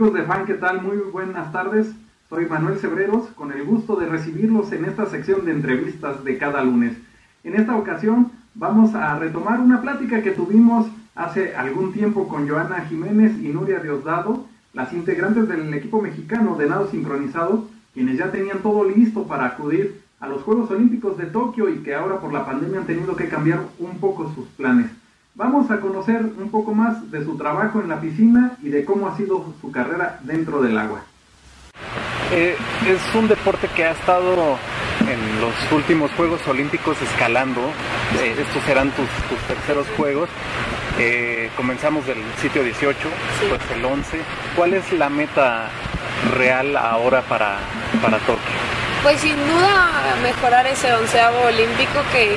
amigos de Fan, ¿qué tal? Muy buenas tardes. Soy Manuel Cebreros, con el gusto de recibirlos en esta sección de entrevistas de cada lunes. En esta ocasión vamos a retomar una plática que tuvimos hace algún tiempo con Joana Jiménez y Nuria Diosdado, las integrantes del equipo mexicano de nado sincronizado, quienes ya tenían todo listo para acudir a los Juegos Olímpicos de Tokio y que ahora por la pandemia han tenido que cambiar un poco sus planes. Vamos a conocer un poco más de su trabajo en la piscina y de cómo ha sido su carrera dentro del agua. Eh, es un deporte que ha estado en los últimos Juegos Olímpicos escalando. Eh, estos serán tus, terceros Juegos. Eh, comenzamos del sitio 18, pues el 11. ¿Cuál es la meta real ahora para, para Tokio? Pues sin duda mejorar ese onceavo olímpico que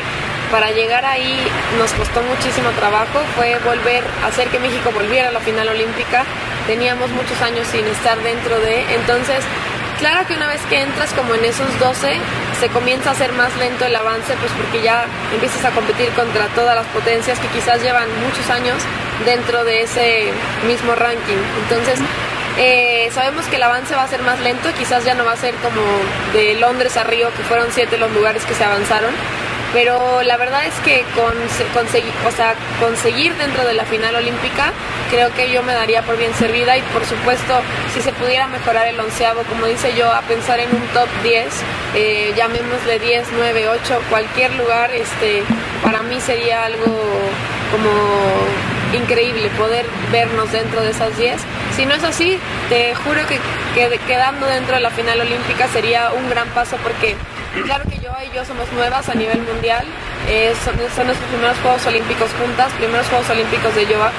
para llegar ahí nos costó muchísimo trabajo, fue volver a hacer que México volviera a la final olímpica. Teníamos muchos años sin estar dentro de, entonces, claro que una vez que entras como en esos 12, se comienza a hacer más lento el avance, pues porque ya empiezas a competir contra todas las potencias que quizás llevan muchos años dentro de ese mismo ranking. Entonces, eh, sabemos que el avance va a ser más lento, quizás ya no va a ser como de Londres a Río, que fueron siete los lugares que se avanzaron, pero la verdad es que conseguir, o sea, conseguir dentro de la final olímpica creo que yo me daría por bien servida y por supuesto si se pudiera mejorar el onceavo, como dice yo, a pensar en un top 10, eh, llamémosle 10, 9, 8, cualquier lugar, este, para mí sería algo como increíble poder vernos dentro de esas 10. Si no es así, te juro que, que quedando dentro de la final olímpica sería un gran paso porque Claro que yo somos nuevas a nivel mundial. Eh, son, nuestros primeros Juegos Olímpicos juntas, primeros Juegos Olímpicos de yoga.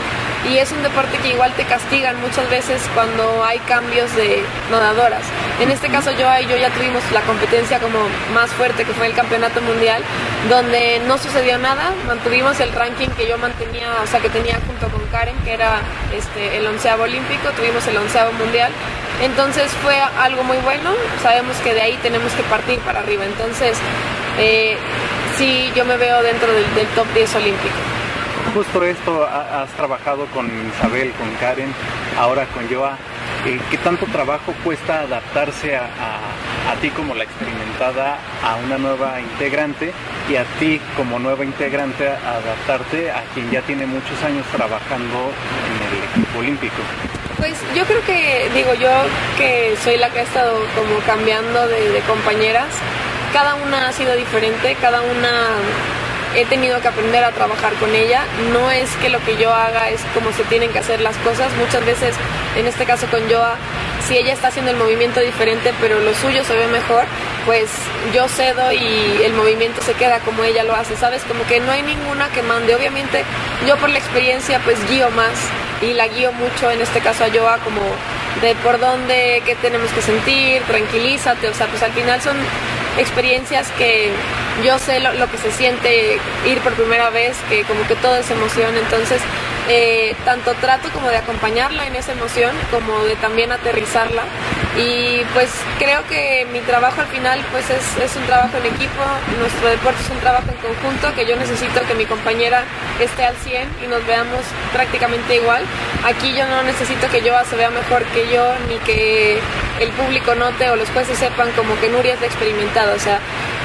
Y es un deporte que igual te castigan muchas veces cuando hay cambios de nadadoras. En este caso yo y yo ya tuvimos la competencia como más fuerte que fue el campeonato mundial, donde no sucedió nada, mantuvimos el ranking que yo mantenía, o sea que tenía junto Karen, que era este, el onceavo olímpico, tuvimos el onceavo mundial entonces fue algo muy bueno, sabemos que de ahí tenemos que partir para arriba. Entonces, eh, sí, yo me veo dentro del, top 10 olímpico. Justo esto, has trabajado con Isabel, con Karen, ahora con Joa. Eh, ¿Qué tanto trabajo cuesta adaptarse a, ti como la experimentada a una nueva integrante y a ti como nueva integrante adaptarte a quien ya tiene muchos años trabajando en el equipo olímpico? Pues yo creo que, digo yo que soy la que ha estado como cambiando de, compañeras, cada una ha sido diferente, cada una he tenido que aprender a trabajar con ella. No es que lo que yo haga es como se tienen que hacer las cosas. Muchas veces, en este caso con Joa, si ella está haciendo el movimiento diferente, pero lo suyo se ve mejor, pues yo cedo y el movimiento se queda como ella lo hace, ¿sabes? Como que no hay ninguna que mande. Obviamente, yo por la experiencia, pues guío más y la guío mucho, en este caso a Joa, como de por dónde, qué tenemos que sentir, tranquilízate, o sea, pues al final son experiencias que yo sé lo, lo, que se siente ir por primera vez, que como que todo es emoción, entonces eh, tanto trato como de acompañarla en esa emoción, como de también aterrizarla. Y pues creo que mi trabajo al final pues es, es, un trabajo en equipo, nuestro deporte es un trabajo en conjunto, que yo necesito que mi compañera esté al 100 y nos veamos prácticamente igual. Aquí yo no necesito que yo se vea mejor que yo, ni que el público note o los jueces sepan como que Nuria es la experimentada. O sea,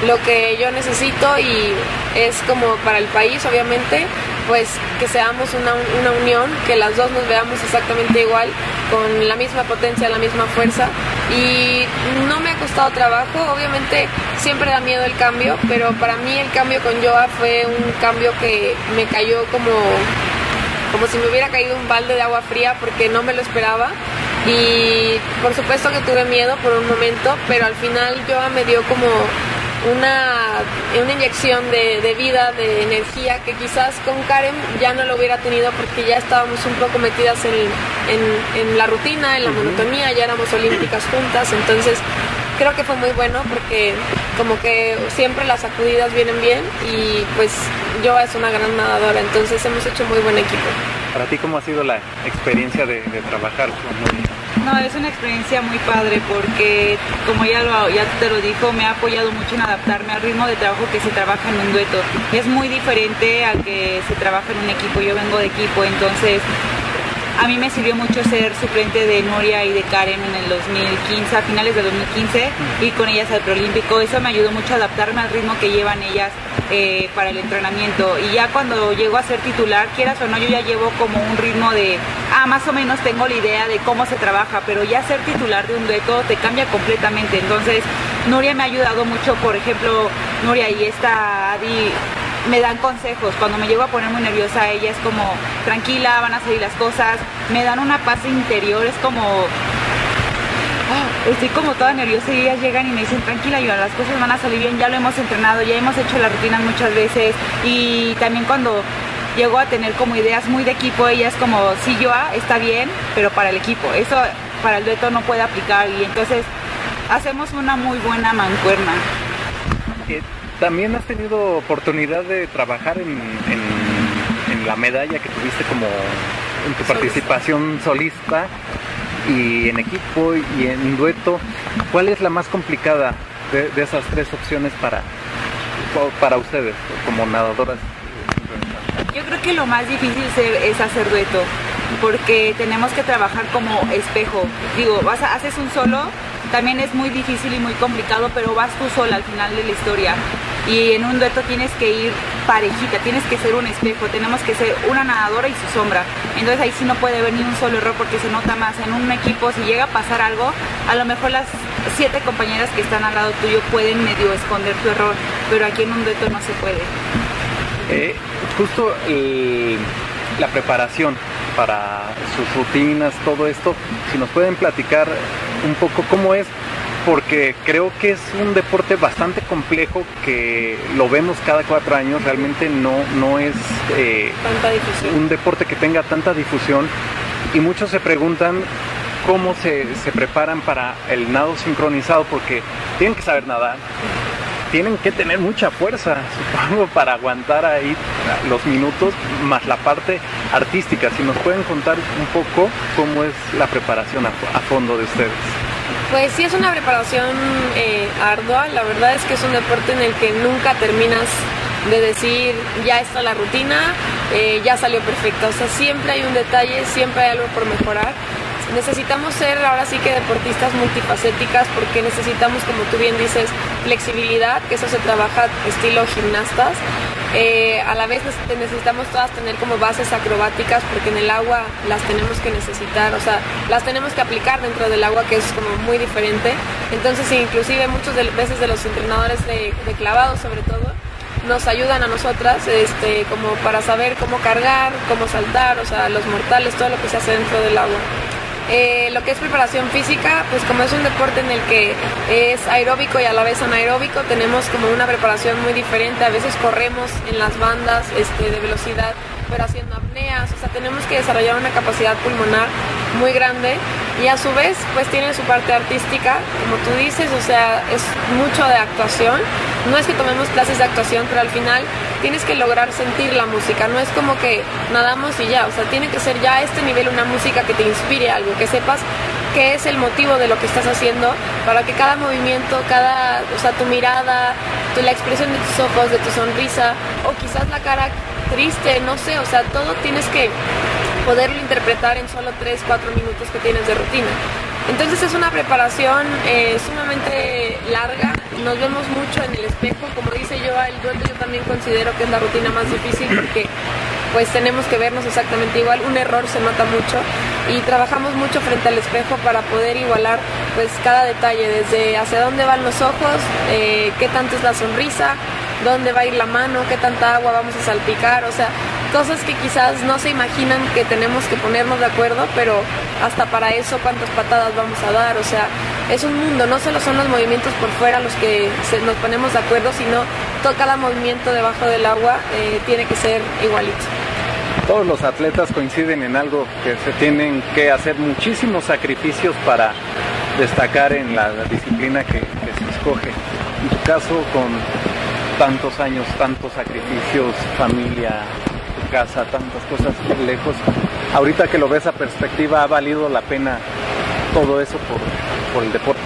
lo que yo necesito y es como para el país, obviamente, pues que seamos una, una, unión, que las dos nos veamos exactamente igual, con la misma potencia, la misma fuerza. Y no me ha costado trabajo, obviamente siempre da miedo el cambio, pero para mí el cambio con Joa fue un cambio que me cayó como, como si me hubiera caído un balde de agua fría porque no me lo esperaba. Y por supuesto que tuve miedo por un momento, pero al final Joa me dio como una, una inyección de, vida, de energía, que quizás con Karen ya no lo hubiera tenido porque ya estábamos un poco metidas en, en, la rutina, en la monotonía, ya éramos olímpicas juntas, entonces creo que fue muy bueno porque como que siempre las sacudidas vienen bien y pues yo es una gran nadadora, entonces hemos hecho muy buen equipo. Para ti, ¿cómo ha sido la experiencia de, trabajar con no, es una experiencia muy padre porque, como ya, lo, ya te lo dijo, me ha apoyado mucho en adaptarme al ritmo de trabajo que se trabaja en un dueto. Es muy diferente a que se trabaja en un equipo. Yo vengo de equipo, entonces a mí me sirvió mucho ser suplente de Nuria y de Karen en el 2015, a finales de 2015, y con ellas al preolímpico. Eso me ayudó mucho a adaptarme al ritmo que llevan ellas eh, para el entrenamiento. Y ya cuando llego a ser titular, quieras o no, yo ya llevo como un ritmo de, ah, más o menos tengo la idea de cómo se trabaja, pero ya ser titular de un dueto te cambia completamente. Entonces, Nuria me ha ayudado mucho, por ejemplo, Nuria y esta Adi me dan consejos. Cuando me llego a poner muy nerviosa, ella es como, tranquila, van a salir las cosas. Me dan una paz interior, es como, ah, estoy como toda nerviosa y ellas llegan y me dicen, tranquila, yo las cosas van a salir bien, ya lo hemos entrenado, ya hemos hecho las rutinas muchas veces. Y también cuando llego a tener como ideas muy de equipo, ella es como, sí, yo está bien, pero para el equipo. Eso para el dueto no puede aplicar y entonces hacemos una muy buena mancuerna. Eh, también has tenido oportunidad de trabajar en, la medalla que tuviste como en tu participación solista y en equipo y en dueto. ¿Cuál es la más complicada de, esas tres opciones para, para ustedes como nadadoras? Yo creo que lo más difícil es hacer dueto, porque tenemos que trabajar como espejo. Digo, vas haces un solo, también es muy difícil y muy complicado, pero vas tú sola al final de la historia y en un dueto tienes que ir parejita, tienes que ser un espejo, tenemos que ser una nadadora y su sombra. Entonces ahí sí no puede ni un solo error porque se nota más. En un equipo si llega a pasar algo, a lo mejor las siete compañeras que están al lado tuyo pueden medio esconder tu error, pero aquí en un dueto no se puede. Eh, justo la preparación para sus rutinas, todo esto, si nos pueden platicar un poco cómo es porque creo que es un deporte bastante complejo que lo vemos cada cuatro años, realmente no, no es eh, un deporte que tenga tanta difusión y muchos se preguntan cómo se, se preparan para el nado sincronizado porque tienen que saber nadar, tienen que tener mucha fuerza, supongo, para aguantar ahí los minutos, más la parte artística. Si nos pueden contar un poco cómo es la preparación a fondo de ustedes. Pues sí es una preparación eh, ardua, la verdad es que es un deporte en el que nunca terminas de decir ya está la rutina, eh, ya salió perfecta, o sea, siempre hay un detalle, siempre hay algo por mejorar. Necesitamos ser ahora sí que deportistas multifacéticas porque necesitamos, como tú bien dices, flexibilidad, que eso se trabaja estilo gimnastas, eh, a la vez necesitamos todas tener como bases acrobáticas porque en el agua las tenemos que necesitar, o sea, las tenemos que aplicar dentro del agua que es como muy diferente. Entonces, inclusive muchas veces de los entrenadores de, de clavados sobre todo, nos ayudan a nosotras este, como para saber cómo cargar, cómo saltar, o sea, los mortales, todo lo que se hace dentro del agua. Eh, lo que es preparación física, pues como es un deporte en el que es aeróbico y a la vez anaeróbico, tenemos como una preparación muy diferente. A veces corremos en las bandas este, de velocidad, pero haciendo apneas, o sea, tenemos que desarrollar una capacidad pulmonar muy grande y a su vez pues tiene su parte artística, como tú dices, o sea, es mucho de actuación. No es que tomemos clases de actuación, pero al final tienes que lograr sentir la música, no es como que nadamos y ya, o sea, tiene que ser ya a este nivel una música que te inspire algo, que sepas qué es el motivo de lo que estás haciendo para que cada movimiento, cada, o sea, tu mirada, tu, la expresión de tus ojos, de tu sonrisa o quizás la cara triste, no sé, o sea, todo tienes que poderlo interpretar en solo 3, 4 minutos que tienes de rutina. Entonces es una preparación eh, sumamente larga, nos vemos mucho en el espejo, como dice yo, el dueto yo también considero que es la rutina más difícil porque pues tenemos que vernos exactamente igual, un error se nota mucho. Y trabajamos mucho frente al espejo para poder igualar pues cada detalle, desde hacia dónde van los ojos, eh, qué tanto es la sonrisa, dónde va a ir la mano, qué tanta agua vamos a salpicar, o sea, cosas que quizás no se imaginan que tenemos que ponernos de acuerdo, pero hasta para eso cuántas patadas vamos a dar, o sea, es un mundo, no solo son los movimientos por fuera los que nos ponemos de acuerdo, sino todo, cada movimiento debajo del agua eh, tiene que ser igualito. Todos los atletas coinciden en algo que se tienen que hacer muchísimos sacrificios para destacar en la disciplina que, que se escoge. En tu caso, con tantos años, tantos sacrificios, familia, casa, tantas cosas lejos. Ahorita que lo ves a perspectiva, ¿ha valido la pena todo eso por, por el deporte?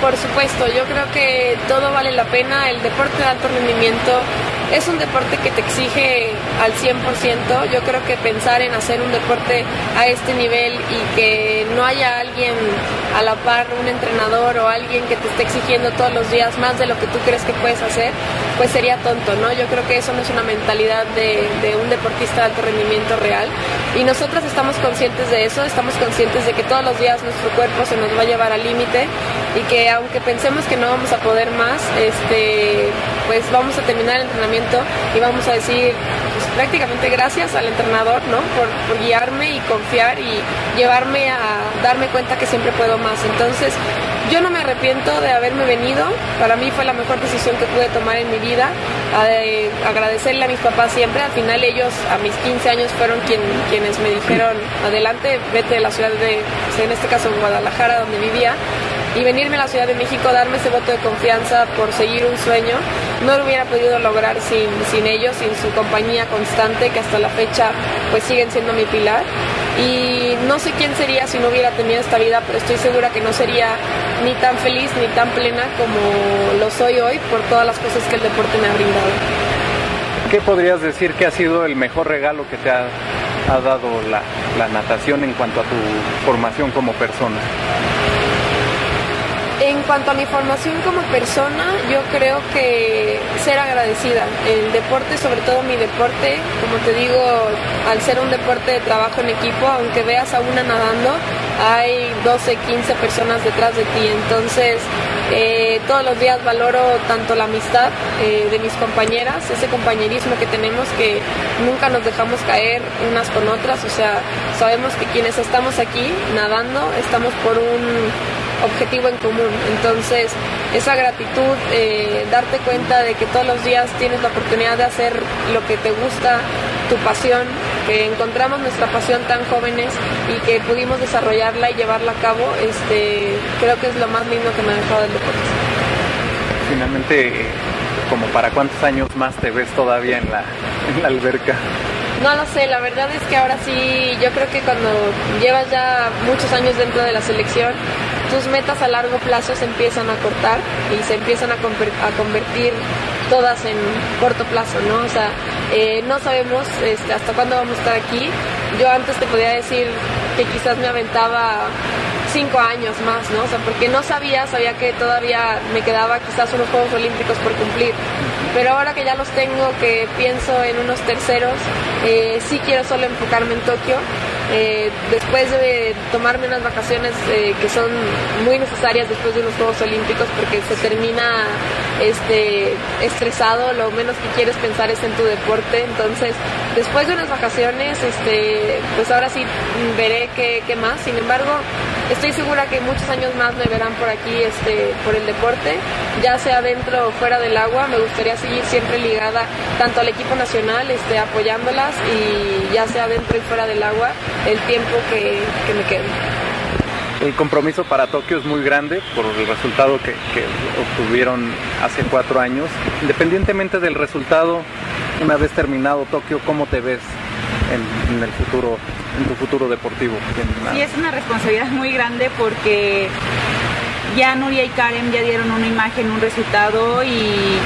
Por supuesto, yo creo que todo vale la pena. El deporte de alto rendimiento es un deporte que te exige al 100%. Yo creo que pensar en hacer un deporte a este nivel y que no haya alguien a la par, un entrenador o alguien que te esté exigiendo todos los días más de lo que tú crees que puedes hacer, pues sería tonto, ¿no? Yo creo que eso no es una mentalidad de, de un deportista de alto rendimiento real. Y nosotros estamos conscientes de eso, estamos conscientes de que todos los días nuestro cuerpo se nos va a llevar al límite y que aunque pensemos que no vamos a poder más, este, pues vamos a terminar el entrenamiento y vamos a decir pues, prácticamente gracias al entrenador, ¿no? Por, guiarme y confiar y llevarme a darme cuenta que siempre puedo más. Entonces, yo no me arrepiento de haberme venido, para mí fue la mejor decisión que pude tomar en mi vida, agradecerle a mis papás siempre, al final ellos a mis 15 años fueron quien, quienes me dijeron, adelante, vete de la ciudad de, en este caso Guadalajara, donde vivía, y venirme a la Ciudad de México, darme ese voto de confianza por seguir un sueño, no lo hubiera podido lograr sin, sin ellos, sin su compañía constante, que hasta la fecha pues siguen siendo mi pilar. Y no sé quién sería si no hubiera tenido esta vida, pero estoy segura que no sería ni tan feliz ni tan plena como lo soy hoy por todas las cosas que el deporte me ha brindado. ¿Qué podrías decir que ha sido el mejor regalo que te ha, ha dado la, la natación en cuanto a tu formación como persona? Cuanto a mi formación como persona, yo creo que ser agradecida. El deporte, sobre todo mi deporte, como te digo, al ser un deporte de trabajo en equipo, aunque veas a una nadando, hay 12, 15 personas detrás de ti. Entonces, eh, todos los días valoro tanto la amistad eh, de mis compañeras, ese compañerismo que tenemos que nunca nos dejamos caer unas con otras. O sea, sabemos que quienes estamos aquí nadando, estamos por un objetivo en común. Entonces, esa gratitud, eh, darte cuenta de que todos los días tienes la oportunidad de hacer lo que te gusta, tu pasión, que encontramos nuestra pasión tan jóvenes y que pudimos desarrollarla y llevarla a cabo, este, creo que es lo más lindo que me ha dejado el deporte. Finalmente, como para cuántos años más te ves todavía en la, en la alberca? No lo sé, la verdad es que ahora sí, yo creo que cuando llevas ya muchos años dentro de la selección, tus metas a largo plazo se empiezan a cortar y se empiezan a, convertir todas en corto plazo, ¿no? O sea, eh, no sabemos este, hasta cuándo vamos a estar aquí. Yo antes te podía decir que quizás me aventaba cinco años más, ¿no? O sea, porque no sabía, sabía que todavía me quedaba quizás unos Juegos Olímpicos por cumplir. Pero ahora que ya los tengo, que pienso en unos terceros, eh, sí quiero solo enfocarme en Tokio eh, después de tomarme unas vacaciones eh, que son muy necesarias después de unos Juegos Olímpicos porque se termina este estresado, lo menos que quieres pensar es en tu deporte, entonces después de unas vacaciones, este, pues ahora sí veré qué, qué más, sin embargo, estoy segura que muchos años más me verán por aquí este, por el deporte, ya sea dentro o fuera del agua, me gustaría seguir siempre ligada tanto al equipo nacional, este, apoyándolas y ya sea dentro y fuera del agua el tiempo que, me quede. El compromiso para Tokio es muy grande por el resultado que, obtuvieron hace cuatro años. Independientemente del resultado, una vez terminado Tokio, ¿cómo te ves en el futuro, en tu futuro deportivo? Sí, es una responsabilidad muy grande porque ya Nuria y Karen ya dieron una imagen, un resultado y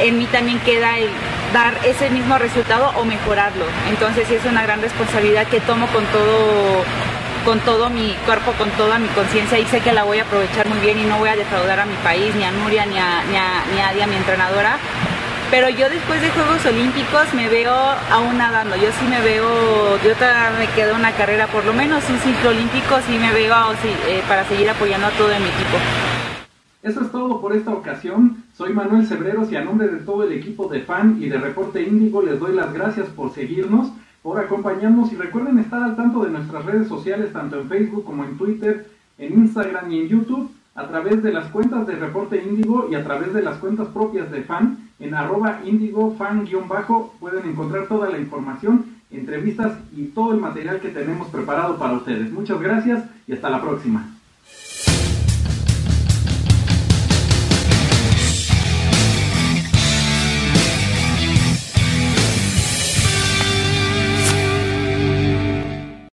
en mí también queda el dar ese mismo resultado o mejorarlo. Entonces sí es una gran responsabilidad que tomo con todo con todo mi cuerpo, con toda mi conciencia y sé que la voy a aprovechar muy bien y no voy a defraudar a mi país, ni a Nuria, ni a, ni a, ni a Adia, mi entrenadora. Pero yo después de Juegos Olímpicos me veo aún nadando. Yo sí me veo, yo todavía me quedo una carrera, por lo menos un ciclo olímpico, sí me veo sí, eh, para seguir apoyando a todo mi equipo. Eso es todo por esta ocasión. Soy Manuel Cebreros y a nombre de todo el equipo de FAN y de Reporte Índigo les doy las gracias por seguirnos, por acompañarnos y recuerden estar al tanto de nuestras redes sociales, tanto en Facebook como en Twitter, en Instagram y en YouTube, a través de las cuentas de Reporte Índigo y a través de las cuentas propias de FAN, en arroba índigo fan-bajo pueden encontrar toda la información, entrevistas y todo el material que tenemos preparado para ustedes. Muchas gracias y hasta la próxima.